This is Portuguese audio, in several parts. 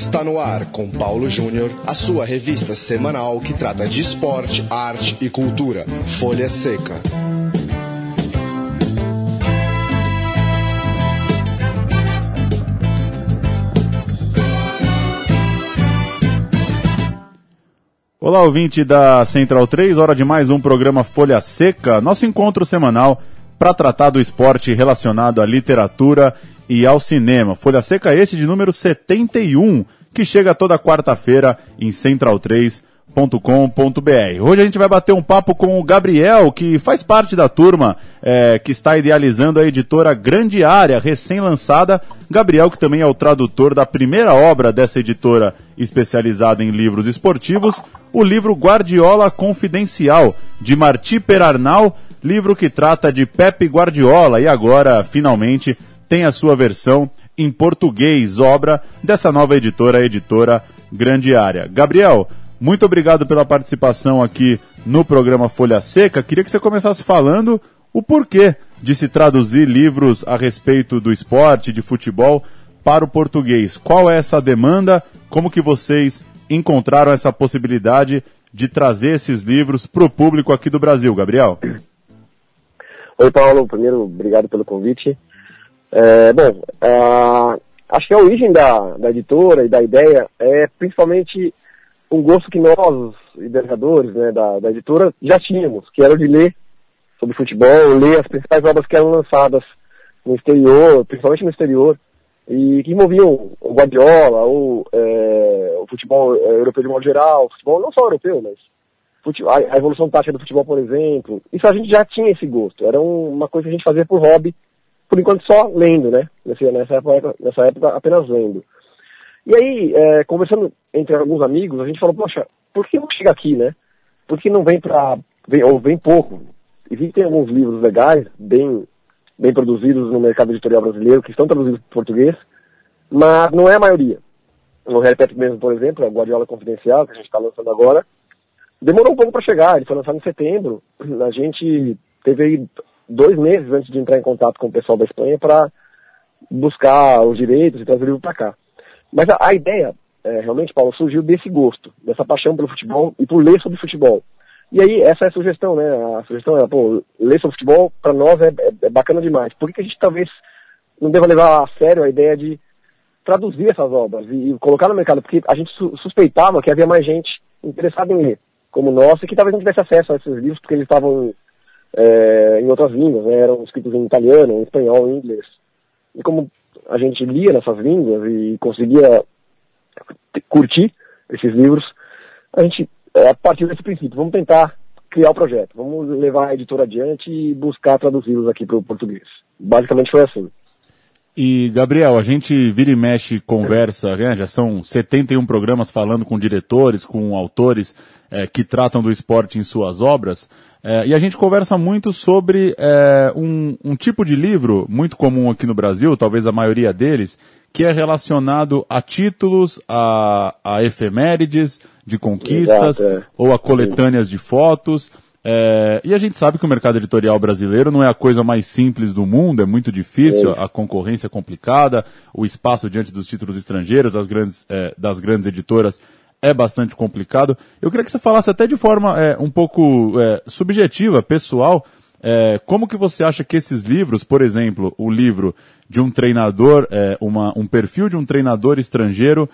Está no ar com Paulo Júnior, a sua revista semanal que trata de esporte, arte e cultura. Folha Seca. Olá, ouvinte da Central 3, hora de mais um programa Folha Seca, nosso encontro semanal para tratar do esporte relacionado à literatura e ao cinema. Folha Seca esse de número 71, que chega toda quarta-feira em central3.com.br. Hoje a gente vai bater um papo com o Gabriel, que faz parte da turma é, que está idealizando a editora Grande Área, recém-lançada. Gabriel, que também é o tradutor da primeira obra dessa editora especializada em livros esportivos, o livro Guardiola Confidencial, de Marti Perarnal, livro que trata de Pepe Guardiola e agora, finalmente, tem a sua versão em português, obra dessa nova editora, a editora Grande Área. Gabriel, muito obrigado pela participação aqui no programa Folha Seca. Queria que você começasse falando o porquê de se traduzir livros a respeito do esporte, de futebol, para o português. Qual é essa demanda? Como que vocês encontraram essa possibilidade de trazer esses livros para o público aqui do Brasil, Gabriel? Oi, Paulo. Primeiro, obrigado pelo convite. É, bom, uh, acho que a origem da, da editora e da ideia é principalmente um gosto que nós, idealizadores né, da, da editora, já tínhamos, que era o de ler sobre futebol, ler as principais obras que eram lançadas no exterior, principalmente no exterior, e que envolviam o Guardiola, ou é, o futebol é, europeu de modo geral, futebol não só europeu, mas futebol, a evolução tática do futebol, por exemplo. Isso a gente já tinha esse gosto, era uma coisa que a gente fazia por hobby, por enquanto só lendo, né? Nessa época, nessa época apenas lendo. E aí, é, conversando entre alguns amigos, a gente falou, poxa, por que não chega aqui, né? Por que não vem para ou vem pouco? Existem alguns livros legais, bem, bem produzidos no mercado editorial brasileiro, que estão traduzidos para português, mas não é a maioria. Harry Potter mesmo, por exemplo, a Guardiola Confidencial, que a gente está lançando agora, demorou um pouco para chegar, ele foi lançado em setembro, a gente teve aí dois meses antes de entrar em contato com o pessoal da Espanha para buscar os direitos e trazer o livro para cá. Mas a, a ideia, é, realmente, Paulo, surgiu desse gosto, dessa paixão pelo futebol e por ler sobre futebol. E aí, essa é a sugestão, né? A sugestão é, pô, ler sobre futebol, para nós, é, é, é, bacana demais. Por que, que a gente talvez não deva levar a sério a ideia de traduzir essas obras e, e colocar no mercado? Porque a gente su suspeitava que havia mais gente interessada em ler, como nós, e que talvez não tivesse acesso a esses livros, porque eles estavam é, em outras línguas, né? eram escritos em italiano, em espanhol, em inglês. E como a gente lia nessas línguas e conseguia curtir esses livros, a gente, é, a partir desse princípio, vamos tentar criar o projeto, vamos levar a editora adiante e buscar traduzi-los aqui para o português. Basicamente foi assim. E, Gabriel, a gente vira e mexe, conversa, né? já são 71 programas falando com diretores, com autores é, que tratam do esporte em suas obras, é, e a gente conversa muito sobre é, um, um tipo de livro muito comum aqui no Brasil, talvez a maioria deles, que é relacionado a títulos, a, a efemérides de conquistas, Exato, é. ou a coletâneas de fotos. É, e a gente sabe que o mercado editorial brasileiro não é a coisa mais simples do mundo, é muito difícil, é. a concorrência é complicada, o espaço diante dos títulos estrangeiros, das grandes, é, das grandes editoras é bastante complicado. Eu queria que você falasse até de forma é, um pouco é, subjetiva, pessoal, é, como que você acha que esses livros, por exemplo, o livro de um treinador, uma, um perfil de um treinador estrangeiro,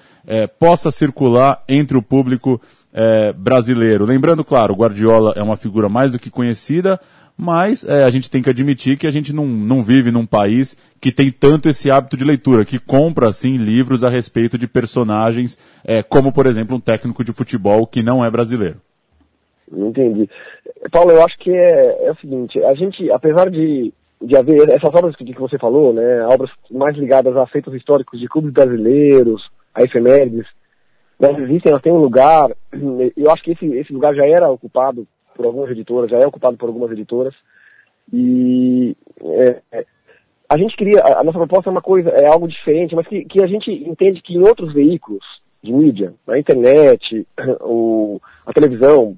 possa circular entre o público é, brasileiro. Lembrando, claro, o Guardiola é uma figura mais do que conhecida, mas é, a gente tem que admitir que a gente não, não vive num país que tem tanto esse hábito de leitura, que compra, assim, livros a respeito de personagens, é, como, por exemplo, um técnico de futebol que não é brasileiro. Entendi. Paulo, eu acho que é, é o seguinte, a gente, apesar de, de haver essas obras que, que você falou, né, obras mais ligadas a feitos históricos de clubes brasileiros, a efemérides, elas existem, elas têm um lugar, eu acho que esse, esse lugar já era ocupado por algumas editoras, já é ocupado por algumas editoras, e é, é, a gente queria, a nossa proposta é uma coisa, é algo diferente, mas que, que a gente entende que em outros veículos de mídia, na internet, o, a televisão,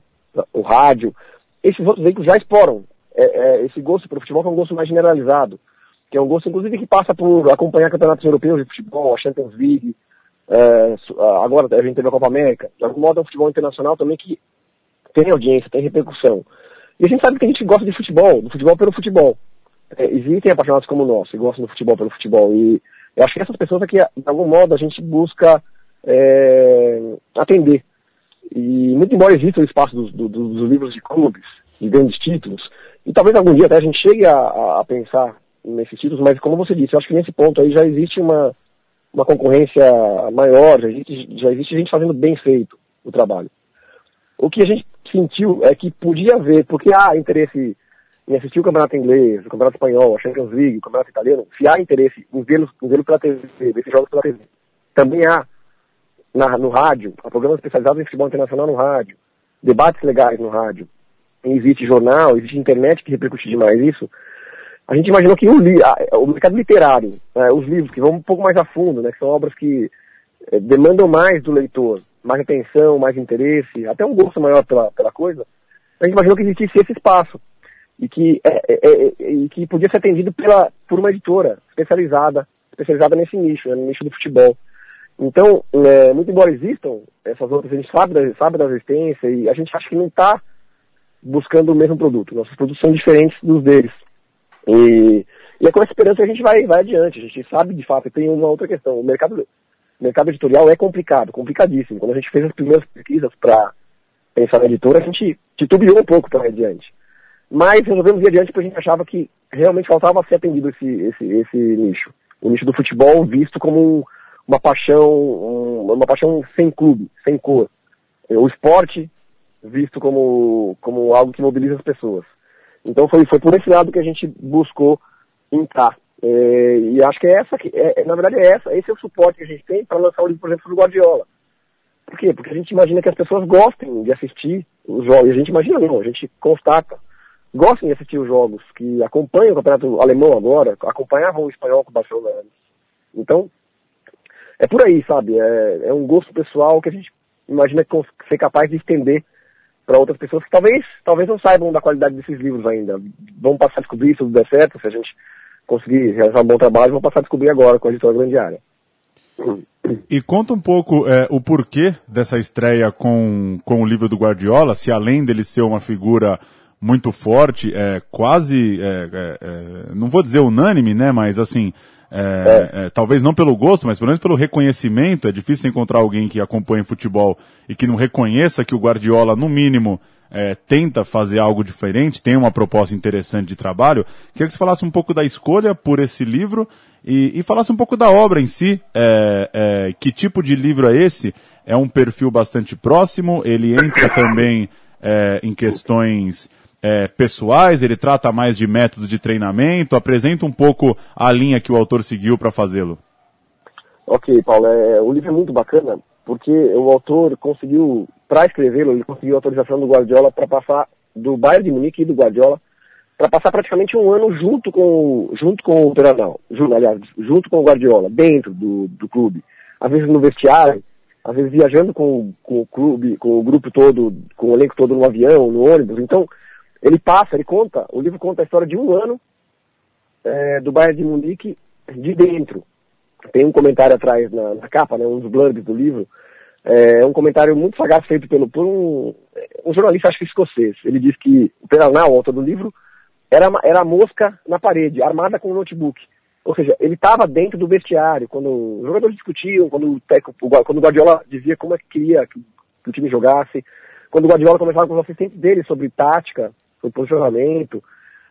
o rádio, esses outros veículos já exploram é, é, esse gosto pelo futebol, que é um gosto mais generalizado, que é um gosto, inclusive, que passa por acompanhar campeonatos europeus de futebol, a Champions League, é, agora a gente teve a Copa América, de algum modo é um futebol internacional também que tem audiência, tem repercussão. E a gente sabe que a gente gosta de futebol, do futebol pelo futebol. É, existem apaixonados como nós, que gostam do futebol pelo futebol. E eu acho que essas pessoas aqui, de algum modo, a gente busca é, atender. E muito embora exista o espaço dos, dos, dos, livros de clubes, de grandes títulos, e talvez algum dia até a gente chegue a, a pensar nesses títulos, mas como você disse, eu acho que nesse ponto aí já existe uma, uma concorrência maior, já existe, já existe gente fazendo bem feito o trabalho. O que a gente sentiu é que podia haver, porque há interesse em assistir o campeonato inglês, o campeonato espanhol, a Champions League, o campeonato italiano, se há interesse em vê-los vê pela TV, esses jogos pela TV, também há na, no rádio, há programas especializados em futebol internacional no rádio, debates legais no rádio, existe jornal, existe internet que repercute demais isso, a gente imaginou que o, a, o mercado literário, né, os livros que vão um pouco mais a fundo, né, que são obras que é, demandam mais do leitor, mais atenção, mais interesse, até um gosto maior pela, pela coisa, a gente imaginou que existisse esse espaço e que, é, é, é e que podia ser atendido pela, por uma editora especializada, especializada nesse nicho, né, no nicho do futebol. Então, é, muito embora existam essas outras, a gente sabe da, sabe da existência e a gente acha que não está buscando o mesmo produto. Nossos produtos são diferentes dos deles. E, e é com essa esperança que a gente vai, vai adiante. A gente sabe, de fato, tem uma outra questão. O mercado, mercado editorial é complicado, complicadíssimo. Quando a gente fez as primeiras pesquisas para pensar na editora, a gente titubeou um pouco para ir adiante. Mas resolvemos ir adiante porque a gente achava que realmente faltava ser atendido esse, esse, esse nicho. O nicho do futebol visto como um, uma paixão, um, uma paixão sem clube, sem cor. O esporte visto como, como algo que mobiliza as pessoas. Então foi, foi por esse lado que a gente buscou entrar. É, e acho que é essa, que, é, na verdade é essa, esse é o suporte que a gente tem para lançar o livro, por exemplo, do Guardiola. Por quê? Porque a gente imagina que as pessoas gostem de assistir os jogos, e a gente imagina não, a gente constata, gostem de assistir os jogos, que acompanham o campeonato alemão agora, acompanhavam o espanhol com o Barcelona antes. Então, é por aí, sabe? É, é um gosto pessoal que a gente imagina ser capaz de estender para outras pessoas que talvez, talvez não saibam da qualidade desses livros ainda. Vão passar a descobrir se tudo der certo, se a gente conseguir realizar um bom trabalho, vão passar a descobrir agora com a editora Grande Área. E conta um pouco é, o porquê dessa estreia com, com o livro do Guardiola, se além dele ser uma figura muito forte, é, quase, é, é, é não vou dizer unânime, né, mas assim, é, é. É, talvez não pelo gosto, mas pelo menos pelo reconhecimento. É difícil encontrar alguém que acompanhe futebol e que não reconheça que o Guardiola, no mínimo, é, tenta fazer algo diferente, tem uma proposta interessante de trabalho. Queria que você falasse um pouco da escolha por esse livro e, e falasse um pouco da obra em si. É, é, que tipo de livro é esse? É um perfil bastante próximo, ele entra também em questões é, pessoais, ele trata mais de método de treinamento, apresenta um pouco a linha que o autor seguiu para fazê-lo. Ok, Paulo, é, o livro é muito bacana, porque o autor conseguiu, para escrevê-lo, ele conseguiu a autorização do Guardiola para passar, do Bayern de Munique e do Guardiola, para passar praticamente um ano junto com, junto com o treinador, junto, aliás, junto com o Guardiola, dentro do, do clube. Às vezes no vestiário, às vezes viajando com, com o clube, com o grupo todo, com o elenco todo no avião, no ônibus. Então, ele passa, ele conta, o livro conta a história de um ano é, do Bayern de Munique de dentro. Tem um comentário atrás na, na capa, né, um dos blurbs do livro, é um comentário muito sagaz feito pelo, por um, um jornalista, acho que escocês. Ele diz que o Peranal, o autor do livro, era, era a mosca na parede, armada com um notebook. Ou seja, ele estava dentro do vestiário, quando os jogadores discutiam, quando o, quando o Guardiola dizia como é que queria que, que o time jogasse, quando o Guardiola conversava com os assistentes dele sobre tática, sobre posicionamento,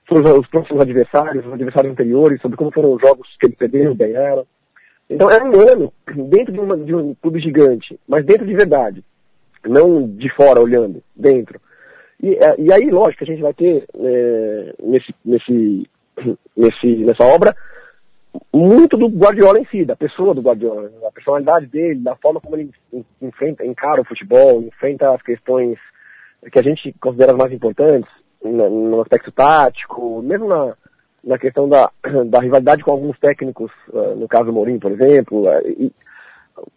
sobre os próximos adversários, os adversários anteriores, sobre como foram os jogos que ele perdeu, ganharam. Então era um ano dentro de, uma, de um clube gigante, mas dentro de verdade, não de fora olhando, dentro. E, é, e aí, lógico, a gente vai ter é, nesse, nesse, nesse, nessa obra muito do Guardiola em si, da pessoa do Guardiola, da personalidade dele, da forma como ele enfrenta, encara o futebol, enfrenta as questões que a gente considera as mais importantes, no aspecto tático, mesmo na, na questão da, da rivalidade com alguns técnicos, uh, no caso Mourinho, por exemplo, uh, e,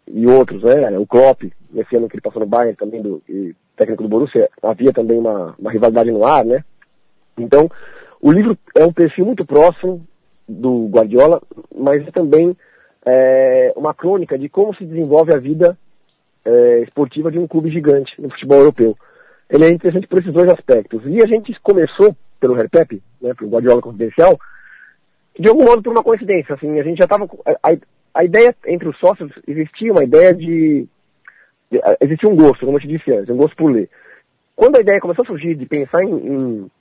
e, outros, né? O Klopp, nesse ano que ele passou no Bayern também, do técnico do Borussia, havia também uma, uma rivalidade no ar, né? Então, o livro é um perfil muito próximo do Guardiola, mas é também é, uma crônica de como se desenvolve a vida é, esportiva de um clube gigante no futebol europeu. Ele é interessante por esses dois aspectos. E a gente começou pelo Herpep, né, pelo Guardiola Confidencial, de algum modo por uma coincidência. Assim, a gente já estava. A, a, ideia entre os sócios existia uma ideia de, de. Existia um gosto, como eu te disse antes, um gosto por ler. Quando a ideia começou a surgir de pensar em, em,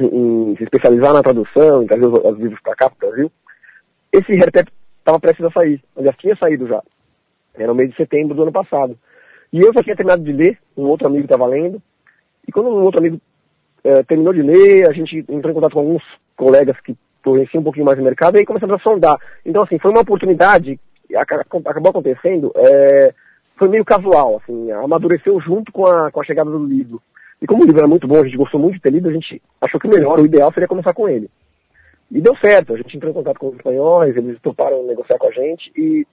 em se especializar na tradução, em trazer os, os livros para cá, para o Brasil, esse Herpep estava prestes a sair. Aliás, tinha saído já. Era no mês de setembro do ano passado. E eu já tinha terminado de ler, um outro amigo estava lendo, e quando um outro amigo é, terminou de ler, a gente entrou em contato com alguns colegas que conheciam um pouquinho mais o mercado, e aí começamos a sondar. Então, assim, foi uma oportunidade, acabou acontecendo, é, foi meio casual, assim, amadureceu junto com a, com a chegada do livro. E como o livro era muito bom, a gente gostou muito de ter lido, a gente achou que o melhor, o ideal seria começar com ele. E deu certo, a gente entrou em contato com os espanhóis, eles toparam negociar com a gente, e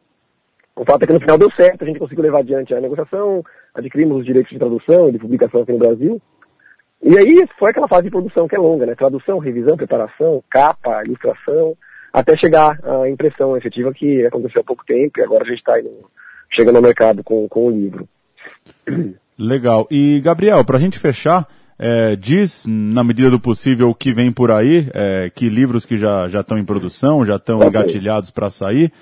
o fato é que no final deu certo, a gente conseguiu levar adiante a negociação, adquirimos os direitos de tradução e de publicação aqui no Brasil. E aí foi aquela fase de produção que é longa, né? Tradução, revisão, preparação, capa, ilustração, até chegar à impressão efetiva que aconteceu há pouco tempo e agora a gente está chegando ao mercado com, com o livro. Legal. E, Gabriel, para a gente fechar, é, diz, na medida do possível, o que vem por aí, é, que livros que já estão em produção, já estão okay. engatilhados para sair.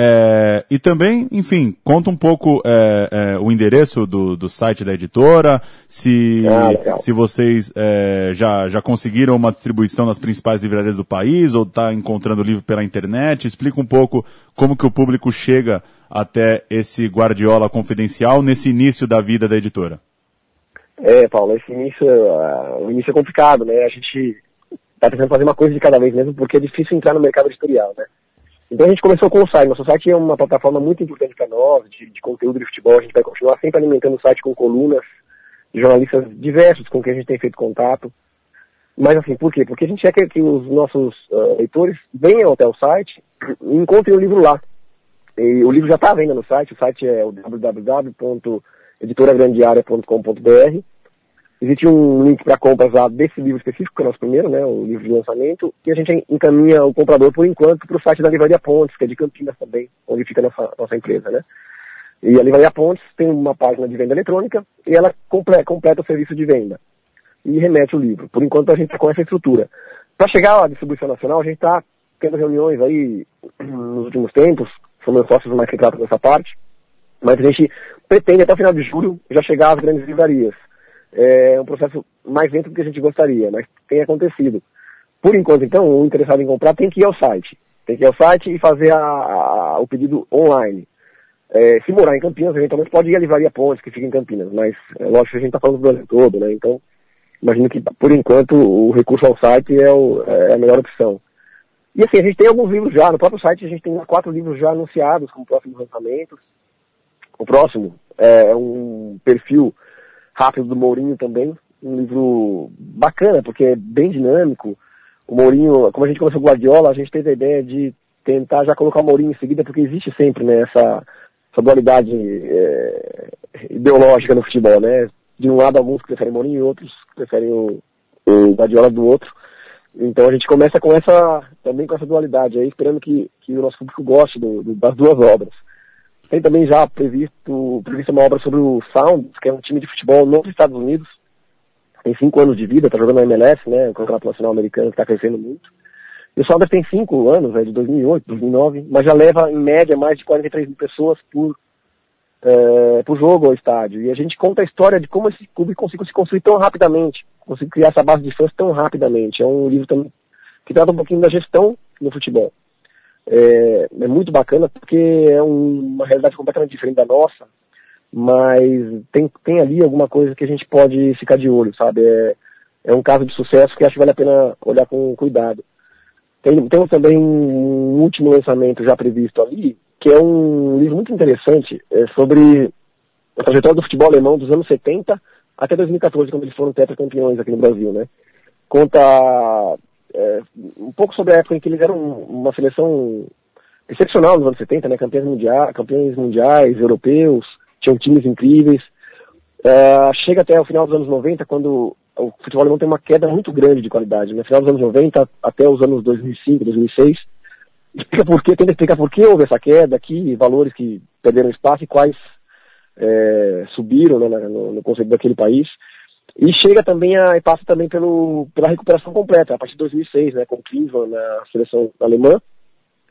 É, e também, enfim, conta um pouco é, é, o endereço do, do site da editora, se, ah, se vocês é, já, já conseguiram uma distribuição nas principais livrarias do país ou está encontrando o livro pela internet. Explica um pouco como que o público chega até esse Guardiola confidencial nesse início da vida da editora. É, Paulo, esse início, uh, o início é complicado, né? A gente está tentando fazer uma coisa de cada vez mesmo porque é difícil entrar no mercado editorial, né? Então a gente começou com o site. Nosso site é uma plataforma muito importante para nós, de, de, conteúdo de futebol. A gente vai continuar sempre alimentando o site com colunas de jornalistas diversos com quem a gente tem feito contato. Mas assim, por quê? Porque a gente quer que, os nossos uh, leitores venham até o site e encontrem o livro lá. E o livro já está à venda no site. O site é o www.editoragrandearea.com.br Existe um link para compras lá desse livro específico, que é o nosso primeiro, né, o livro de lançamento, e a gente encaminha o comprador, por enquanto, para o site da Livraria Pontes, que é de Campinas também, onde fica a nossa, nossa empresa, né. E a Livraria Pontes tem uma página de venda eletrônica e ela completa, completa o serviço de venda e remete o livro. Por enquanto a gente está com essa estrutura. Para chegar à distribuição nacional, a gente está tendo reuniões aí nos últimos tempos, são meus sócios mais que tratam dessa parte, mas a gente pretende até o final de julho já chegar às grandes livrarias é um processo mais lento do que a gente gostaria, mas tem acontecido. Por enquanto, então, o interessado em comprar tem que ir ao site. Tem que ir ao site e fazer a, a, o pedido online. É, se morar em Campinas, eventualmente pode ir à Livraria Pontes, que fica em Campinas, mas é, lógico que a gente está falando do Brasil todo, né? Então, imagino que, por enquanto, o recurso ao site é, o, é a melhor opção. E assim, a gente tem alguns livros já, no próprio site a gente tem quatro livros já anunciados como próximos lançamentos. O próximo é um perfil rápido do Mourinho também. Um livro bacana, porque é bem dinâmico. O Mourinho, como a gente começou com o Guardiola, a gente teve a ideia de tentar já colocar o Mourinho em seguida, porque existe sempre né, essa, essa dualidade é, ideológica no futebol, né? De um lado alguns preferem Mourinho e outros preferem o, o Guardiola do outro. Então a gente começa com essa, também com essa dualidade aí, esperando que, que o nosso público goste do, do, das duas obras. Tem também já previsto, previsto uma obra sobre o Sound, que é um time de futebol nos Estados Unidos. Tem cinco anos de vida, está jogando na MLS, né? O Campeonato Nacional Americano, que está crescendo muito. E o Sounders tem cinco anos, é de 2008, 2009, mas já leva, em média, mais de 43 mil pessoas por, é, por jogo ao estádio. E a gente conta a história de como esse clube conseguiu se construir tão rapidamente, conseguiu criar essa base de fãs tão rapidamente. É um livro também que trata um pouquinho da gestão no futebol é, é muito bacana porque é um, uma realidade completamente diferente da nossa, mas tem, tem ali alguma coisa que a gente pode ficar de olho, sabe? É, é um caso de sucesso que acho que vale a pena olhar com cuidado. Tem, temos também um último lançamento já previsto ali, que é um livro muito interessante é, sobre a trajetória do futebol alemão dos anos 70 até 2014, quando eles foram tetracampeões aqui no Brasil, né? Conta é, um pouco sobre a época em que eles eram uma seleção excepcional nos anos 70, né? Campeões mundiais, campeões mundiais, europeus, tinham times incríveis. É, chega até o final dos anos 90, quando o futebol alemão tem uma queda muito grande de qualidade. No né? final dos anos 90 até os anos 2005, 2006. explica por quê, tenta explicar por que houve essa queda, que valores que perderam espaço e quais é, subiram né, no, no conceito daquele país. E chega também a, e passa também pelo, pela recuperação completa, a partir de 2006, né, com Klinsmann na seleção alemã,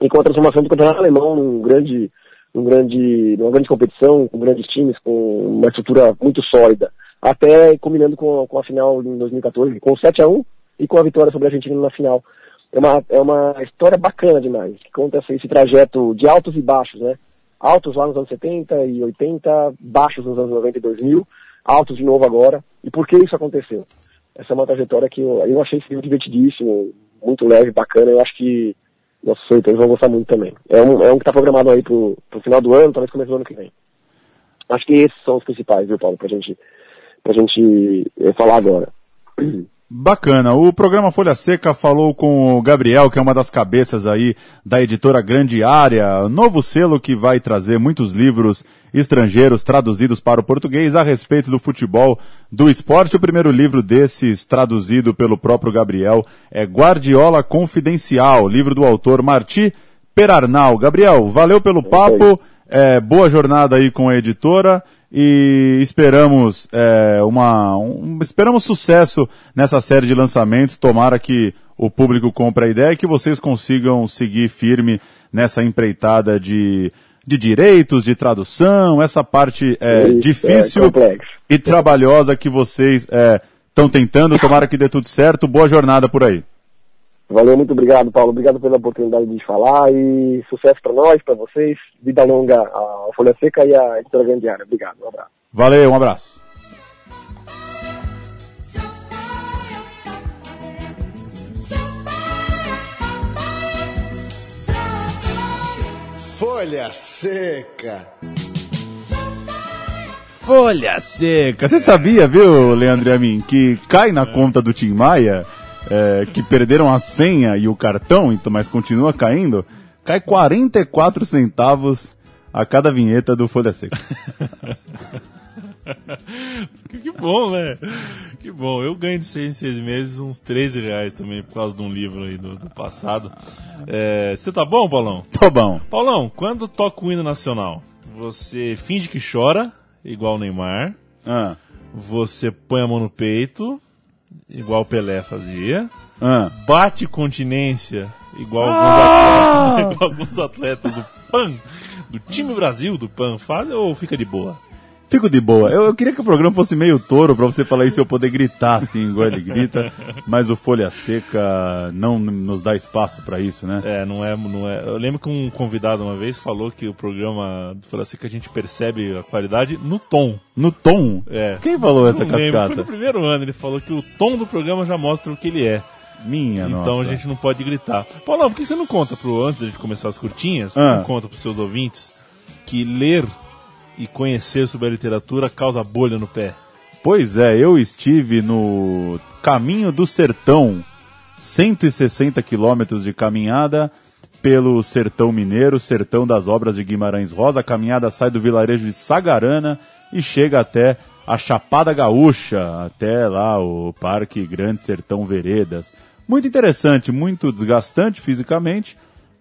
e com a transformação do campeonato alemão num grande, num grande, numa grande competição, com grandes times, com uma estrutura muito sólida, até combinando com, com a final em 2014, com 7 a 1 e com a vitória sobre a Argentina na final. É uma, é uma história bacana demais, que conta esse, esse trajeto de altos e baixos, né? Altos lá nos anos 70 e 80, baixos nos anos 90 e 2000, altos de novo agora. E por que isso aconteceu? Essa é uma trajetória que eu, eu achei divertidíssimo, muito leve, bacana. Eu acho que nossos leitores vão gostar muito também. É um, é um que está programado aí pro, pro final do ano, talvez começo do ano que vem. Acho que esses são os principais, viu, Paulo, pra gente, pra gente eh, falar agora. Bacana. O programa Folha Seca falou com o Gabriel, que é uma das cabeças aí da editora Grande Área, novo selo que vai trazer muitos livros estrangeiros traduzidos para o português a respeito do futebol, do esporte. O primeiro livro desses, traduzido pelo próprio Gabriel, é Guardiola Confidencial, livro do autor Marti Perarnal. Gabriel, valeu pelo papo. É, boa jornada aí com a editora e esperamos é, uma um, esperamos sucesso nessa série de lançamentos. Tomara que o público compre a ideia e que vocês consigam seguir firme nessa empreitada de, de direitos, de tradução, essa parte é, Isso, difícil é e trabalhosa que vocês estão é, tentando. Tomara que dê tudo certo. Boa jornada por aí. Valeu, muito obrigado, Paulo. Obrigado pela oportunidade de falar e sucesso para nós, para vocês. Vida longa à Folha Seca e à Editora Grande Área. Obrigado, um abraço. Valeu, um abraço. Folha Seca. Folha Seca. Você sabia, viu, Leandro e a mim, que cai na conta do Tim Maia, é, que perderam a senha e o cartão, então, mas continua caindo, cai 44 centavos a cada vinheta do Folha Seca. que bom, né? Que bom. Eu ganho de seis em seis meses uns 13 reais também por causa de um livro aí do, do passado. É, você tá bom, Paulão? Tô bom. Paulão, quando toca o hino nacional, você finge que chora, igual o Neymar. Ah, Você põe a mão no peito, igual o Pelé fazia. ah. Bate continência, igual, Ah! alguns, atletas, igual alguns atletas do PAN, do time Brasil do PAN fazem, ou fica de boa? Fico de boa. Eu, eu queria que o programa fosse meio touro pra você falar isso e eu poder gritar assim, igual ele grita, mas o Folha Seca não nos dá espaço pra isso, né? É, não é, não é. Eu lembro que um convidado uma vez falou que o programa do Folha Seca a gente percebe a qualidade no tom. No tom. É. Quem falou essa Não lembro, foi cascata? no primeiro ano, ele falou que o tom do programa já mostra o que ele é. Minha então nossa. a gente não pode gritar. Paulão, por que você não conta pro, antes de começar as curtinhas, você Ah. não conta pros seus ouvintes que ler e conhecer sobre a literatura causa bolha no pé? Pois é, eu estive no Caminho do Sertão, 160 quilômetros de caminhada pelo Sertão Mineiro, Sertão das Obras de Guimarães Rosa. A caminhada sai do vilarejo de Sagarana e chega até a Chapada Gaúcha, até lá o Parque Grande Sertão Veredas. Muito interessante, muito desgastante fisicamente,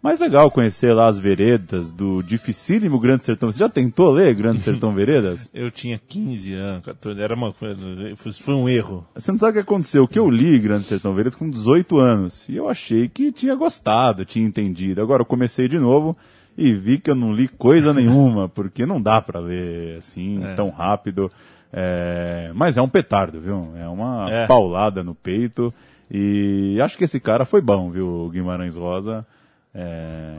mas legal conhecer lá as veredas do dificílimo Grande Sertão. Você já tentou ler Grande Sertão Veredas? Eu tinha 15 anos, 14, era uma coisa, foi- um erro. Você não sabe o que aconteceu? O que eu li Grande Sertão Veredas com 18 anos. E eu achei que tinha gostado, tinha entendido. Agora eu comecei de novo e vi que eu não li coisa nenhuma, porque não dá pra ler assim, tão rápido. É, Mas é um petardo, viu? É uma É. paulada no peito. E acho que esse cara foi bom, viu? Guimarães Rosa. É,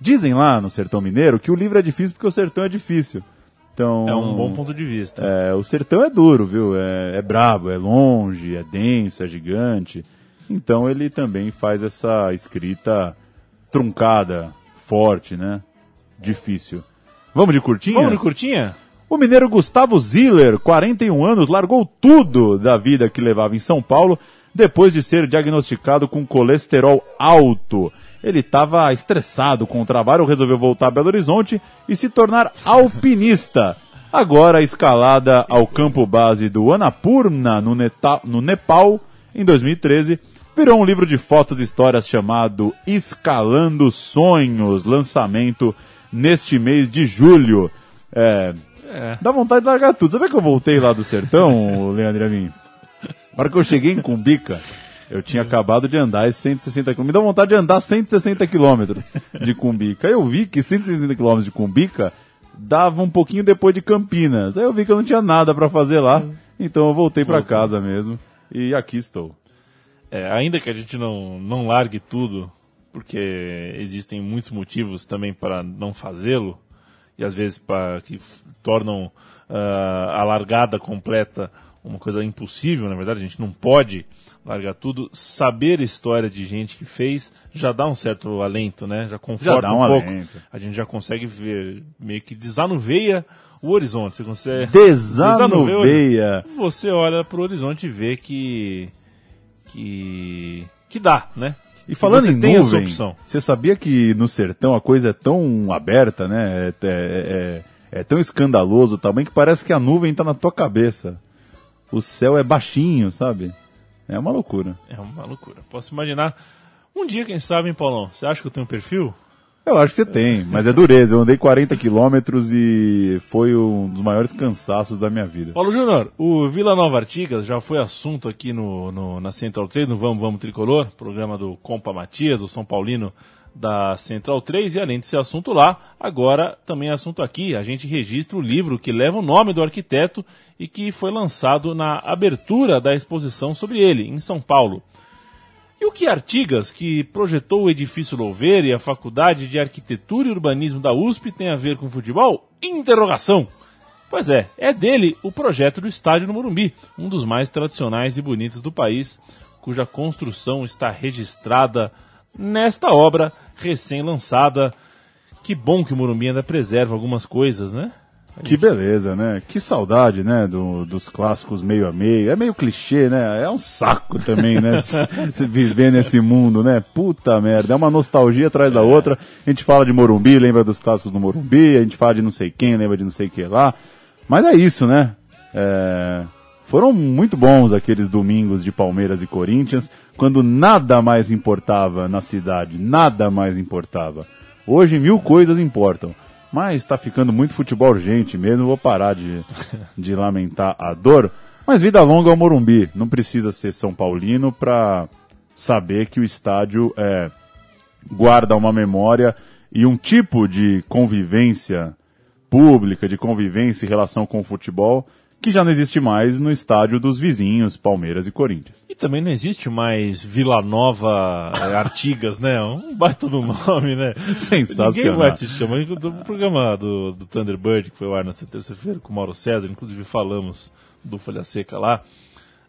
Dizem lá no Sertão Mineiro que o livro é difícil porque o sertão é difícil. Então, É um bom ponto de vista. é, o sertão é duro, viu? É, é brabo, é longe, é denso, é gigante. Então ele também faz essa escrita truncada, forte, né? Difícil. Vamos de curtinha? Vamos no curtinha? O mineiro Gustavo Ziller, 41 anos, largou tudo da vida que levava em São Paulo depois de ser diagnosticado com colesterol alto. Ele estava estressado com o trabalho, resolveu voltar a Belo Horizonte e se tornar alpinista. Agora escalada ao campo base do Annapurna, no, Neta- no Nepal, em 2013, virou um livro de fotos e histórias chamado Escalando Sonhos, lançamento neste mês de julho. É, Dá vontade de largar tudo. Sabe que eu voltei lá do sertão, Leandro Amin? Na hora que eu cheguei em Cumbica, eu tinha acabado de andar esses 160 km. Me deu vontade de andar 160 km de Cumbica. Aí eu vi que 160 km de Cumbica dava um pouquinho depois de Campinas. Aí eu vi que eu não tinha nada para fazer lá. Então eu voltei para casa mesmo. E aqui estou. É, ainda que a gente não, não largue tudo, porque existem muitos motivos também para não fazê-lo, e às vezes para que tornam uh, a largada completa uma coisa impossível, na verdade, a gente não pode largar tudo. Saber a história de gente que fez já dá um certo alento, né? Já conforta já um, um pouco. Alento. A gente já consegue ver, meio que desanuveia o horizonte. Você consegue. Desanuveia! Você olha para o horizonte e vê que. que. que dá, né? E falando você em tem nuvem, opção. você sabia que no sertão a coisa é tão aberta, né? É, é- é- é tão escandaloso também que parece que a nuvem tá na tua cabeça. O céu é baixinho, sabe? É uma loucura. É uma loucura. Posso imaginar. Um dia, quem sabe, hein, Paulão? Você acha que eu tenho um perfil? Eu acho que você tem, mas é dureza. Eu andei 40 quilômetros e foi um dos maiores cansaços da minha vida. Paulo Júnior, o Vila Nova Artigas já foi assunto aqui no, no- na Central 3, no Vamos Vamos Tricolor, programa do Compa Matias, o São Paulino da Central 3, e além de ser assunto lá, agora também é assunto aqui. A gente registra o livro que leva o nome do arquiteto e que foi lançado na abertura da exposição sobre ele, em São Paulo. E o que Artigas, que projetou o edifício Louveira e a Faculdade de Arquitetura e Urbanismo da USP, tem a ver com futebol? Interrogação! Pois é, é dele o projeto do estádio no Morumbi, um dos mais tradicionais e bonitos do país, cuja construção está registrada nesta obra recém-lançada. Que bom que o Morumbi ainda preserva algumas coisas, né? Que beleza, né? Que saudade, né? do- dos clássicos meio a meio. É meio clichê, né? É um saco também, né? se- se viver nesse mundo, né? Puta merda. É uma nostalgia atrás da outra. A gente fala de Morumbi, lembra dos clássicos do Morumbi. A gente fala de não sei quem, lembra de não sei o que lá. Mas é isso, né? É, Foram muito bons aqueles domingos de Palmeiras e Corinthians, quando nada mais importava na cidade, nada mais importava. Hoje mil coisas importam, mas está ficando muito futebol urgente mesmo, vou parar de, de lamentar a dor. Mas vida longa ao Morumbi, não precisa ser São Paulino para saber que o estádio é, guarda uma memória e um tipo de convivência pública, de convivência em relação com o futebol, que já não existe mais no estádio dos vizinhos, Palmeiras e Corinthians. E também não existe mais Vila Nova eh, Artigas, né? Um baita do nome, né? Sensacional. Ninguém vai te chamar. Do programa do, do Thunderbird, que foi ao ar nessa terça-feira com o Mauro César, inclusive falamos do Folha Seca lá.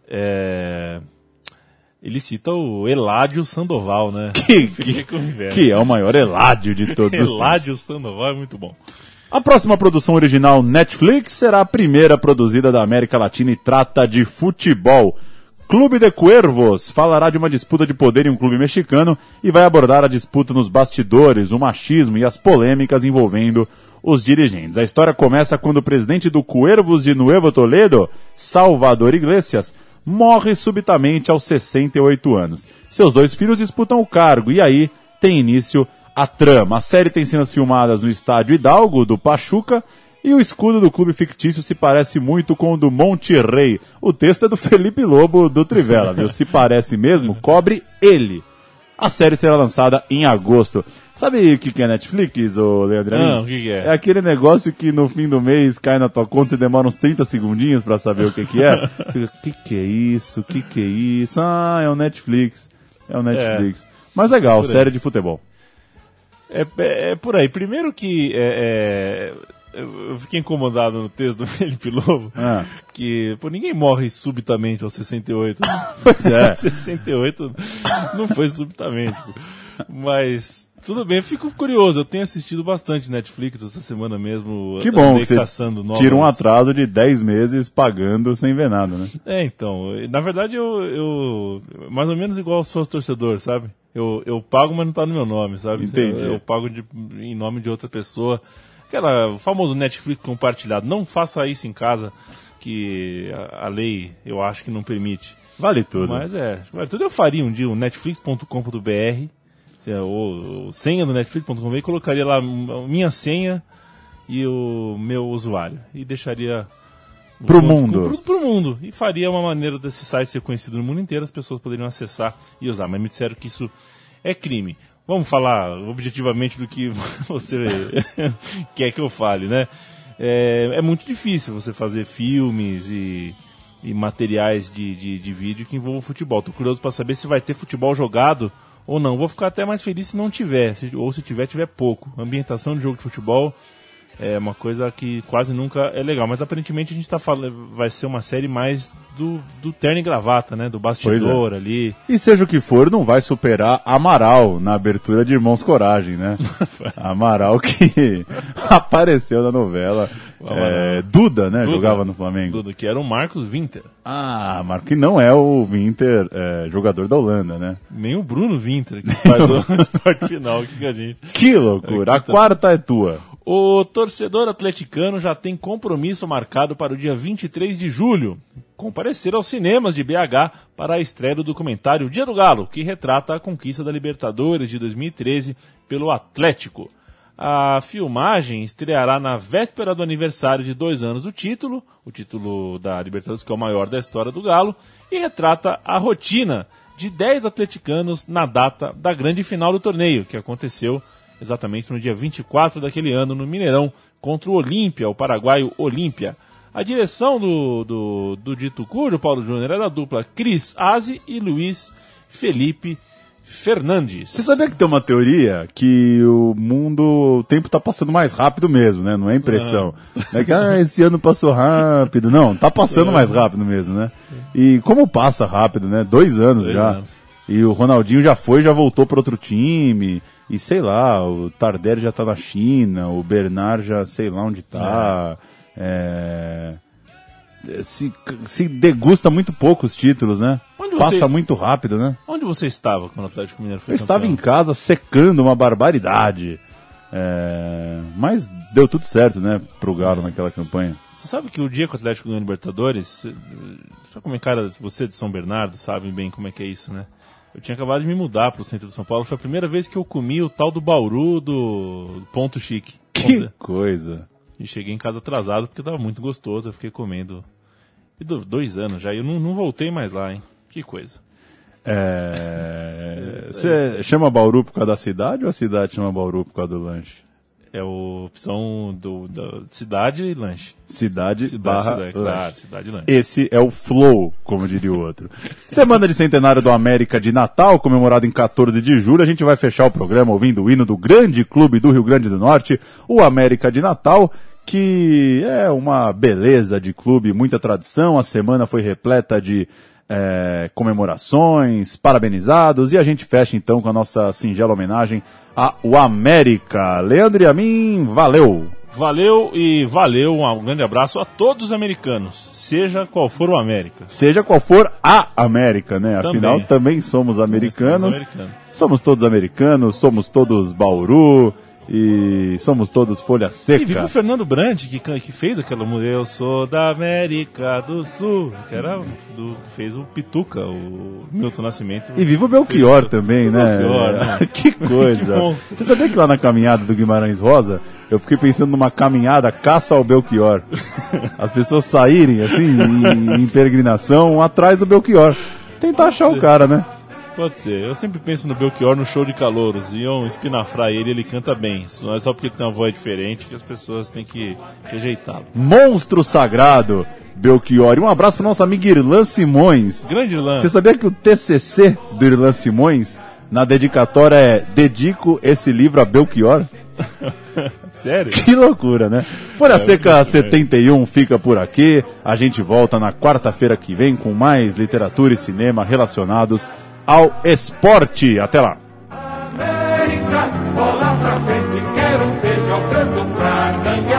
É, Ele cita o Eládio Sandoval, né? Que, inveja. que é o maior eládio de todos os tempos. Eládio Sandoval é muito bom. A próxima produção original Netflix será a primeira produzida da América Latina e trata de futebol. Clube de Cuervos falará de uma disputa de poder em um clube mexicano e vai abordar a disputa nos bastidores, o machismo e as polêmicas envolvendo os dirigentes. A história começa quando o presidente do Cuervos de Nuevo Toledo, Salvador Iglesias, morre subitamente aos 68 anos. Seus dois filhos disputam o cargo e aí tem início a trama. A série tem cenas filmadas no estádio Hidalgo do Pachuca e o escudo do clube fictício se parece muito com o do Monterrey. O texto é do Felipe Lobo do Trivela, viu? Se parece mesmo, cobre ele. A série será lançada em agosto. Sabe o que que é Netflix, ô Leandro? Ah, o que que é? É aquele negócio que no fim do mês cai na tua conta e demora uns 30 segundinhos pra saber o que que é. Você fica, O que que é isso? O que que é isso? Ah, é o Netflix. É o Netflix. Mas legal, série de futebol. É, é- é por aí. Primeiro que é, é, eu eu fiquei incomodado no texto do Felipe Lobo, Ah. que pô, ninguém morre subitamente aos 68. Pois é. 68 não foi subitamente. Mas tudo bem, fico curioso. Eu tenho assistido bastante Netflix essa semana mesmo. Que bom que você caçando novas... tira um atraso de 10 meses pagando sem ver nada, né? É, então, na verdade eu, eu mais ou menos igual sócio torcedor, sabe? Eu, eu pago, mas não tá no meu nome, sabe? Entendi. Eu, eu pago de- em nome de outra pessoa. Aquela o famoso Netflix compartilhado. Não faça isso em casa, que a, a lei eu acho que não permite. Vale tudo. Mas é, vale tudo. Eu faria um dia o netflix.com.br, ou senha do netflix.com.br, e colocaria lá minha senha e o meu usuário. E deixaria Pro mundo. Pro, pro mundo. E faria uma maneira desse site ser conhecido no mundo inteiro, as pessoas poderiam acessar e usar. Mas me disseram que isso é crime. Vamos falar objetivamente do que você quer que eu fale, né? É, é, muito difícil você fazer filmes e, e materiais de, de, de, vídeo que envolvam futebol. Tô curioso para saber se vai ter futebol jogado ou não. Vou ficar até mais feliz se não tiver, se, ou se tiver, tiver pouco. Ambientação de jogo de futebol é uma coisa que quase nunca é legal. Mas aparentemente a gente tá falando. Vai ser uma série mais do, do terno e gravata, né? Do bastidor é. ali. E seja o que for, não vai superar Amaral na abertura de Irmãos Coragem, né? Amaral que apareceu na novela. É, Duda, né? Duda, jogava no Flamengo. Duda, que era o Marcos Winter. Ah, Marco que não é o Winter, é, jogador da Holanda, né? Nem o Bruno Winter, que faz o esporte final que a gente. Que loucura! A quarta é tua. O torcedor atleticano já tem compromisso marcado para o dia 23 de julho. Comparecer aos cinemas de BH para a estreia do documentário Dia do Galo, que retrata a conquista da Libertadores de 2013 pelo Atlético. A filmagem estreará na véspera do aniversário de dois anos do título, o título da Libertadores, que é o maior da história do Galo, e retrata a rotina de 10 atleticanos na data da grande final do torneio, que aconteceu exatamente no dia 24 daquele ano, no Mineirão, contra o Olímpia, o paraguaio Olímpia. A direção do, do, do dito cujo, Paulo Júnior, é da dupla Cris Aze e Luiz Felipe Fernandes. Você sabia que tem uma teoria que o mundo, o tempo está passando mais rápido mesmo, né? Não é impressão. Não é que ah, esse ano passou rápido. Não, tá passando mais rápido mesmo, né? E como passa rápido, né? Dois anos Dois já. Anos. E o Ronaldinho já foi, já voltou para outro time. E sei lá, o Tardelli já tá na China, o Bernard já sei lá onde tá. É. É, se, se degusta muito pouco os títulos, né? Onde Passa você... muito rápido, né? Onde você estava quando o Atlético Mineiro foi Eu campeão? estava em casa secando uma barbaridade. É... Mas deu tudo certo, né, pro Galo naquela campanha. Você sabe que o dia que o Atlético ganhou Libertadores, só como é cara, você de São Bernardo sabe bem como é que é isso, né? Eu tinha acabado de me mudar para o centro de São Paulo. Foi a primeira vez que eu comi o tal do Bauru do Ponto Chique. Que Ponto... coisa! E cheguei em casa atrasado porque estava muito gostoso. Eu fiquei comendo. E dois anos já. E eu não, não voltei mais lá, hein? Que coisa. É... Você chama Bauru por causa da cidade ou a cidade chama Bauru por causa do lanche? É a opção do, da cidade e lanche. Cidade, cidade barra cidade, lanche. Claro, cidade lanche. Esse é o flow, como diria o outro. Semana de centenário do América de Natal, comemorado em 14 de julho. A gente vai fechar o programa ouvindo o hino do grande clube do Rio Grande do Norte, o América de Natal, que é uma beleza de clube, muita tradição. A semana foi repleta de é, comemorações, parabenizados, e a gente fecha então com a nossa singela homenagem ao América. Leandro e a mim, valeu! Valeu e valeu, um grande abraço a todos os americanos, seja qual for o América. Seja qual for a América, né? Também. Afinal, também somos americanos. Também somos, americanos. somos todos americanos, somos todos Bauru, e somos todos folha seca. E vive o Fernando Brandt, que, que fez aquela música Eu sou da América do Sul, que era do, fez o Pituca, o Milton Nascimento. E viva o Belchior fez, também, né? Belchior, né? que coisa. que Você sabia que lá na caminhada do Guimarães Rosa, eu fiquei pensando numa caminhada caça ao Belchior. As pessoas saírem, assim, em, em peregrinação atrás do Belchior. Tentar achar o cara, né? Pode ser. Eu sempre penso no Belchior no show de calouros. Iam espinafrar ele, ele canta bem. Não é só porque ele tem uma voz diferente que as pessoas têm que rejeitá-lo. Monstro sagrado, Belchior. E um abraço para nosso amigo Irlan Simões. Grande Irlan. Você sabia que o TCC do Irlan Simões, na dedicatória é Dedico esse livro a Belchior? Sério? Que loucura, né? Folha é, Seca 71 fica por aqui. A gente volta na quarta-feira que vem com mais literatura e cinema relacionados ao esporte. Até lá. América, bola pra frente, quero ver jogando pra ganhar.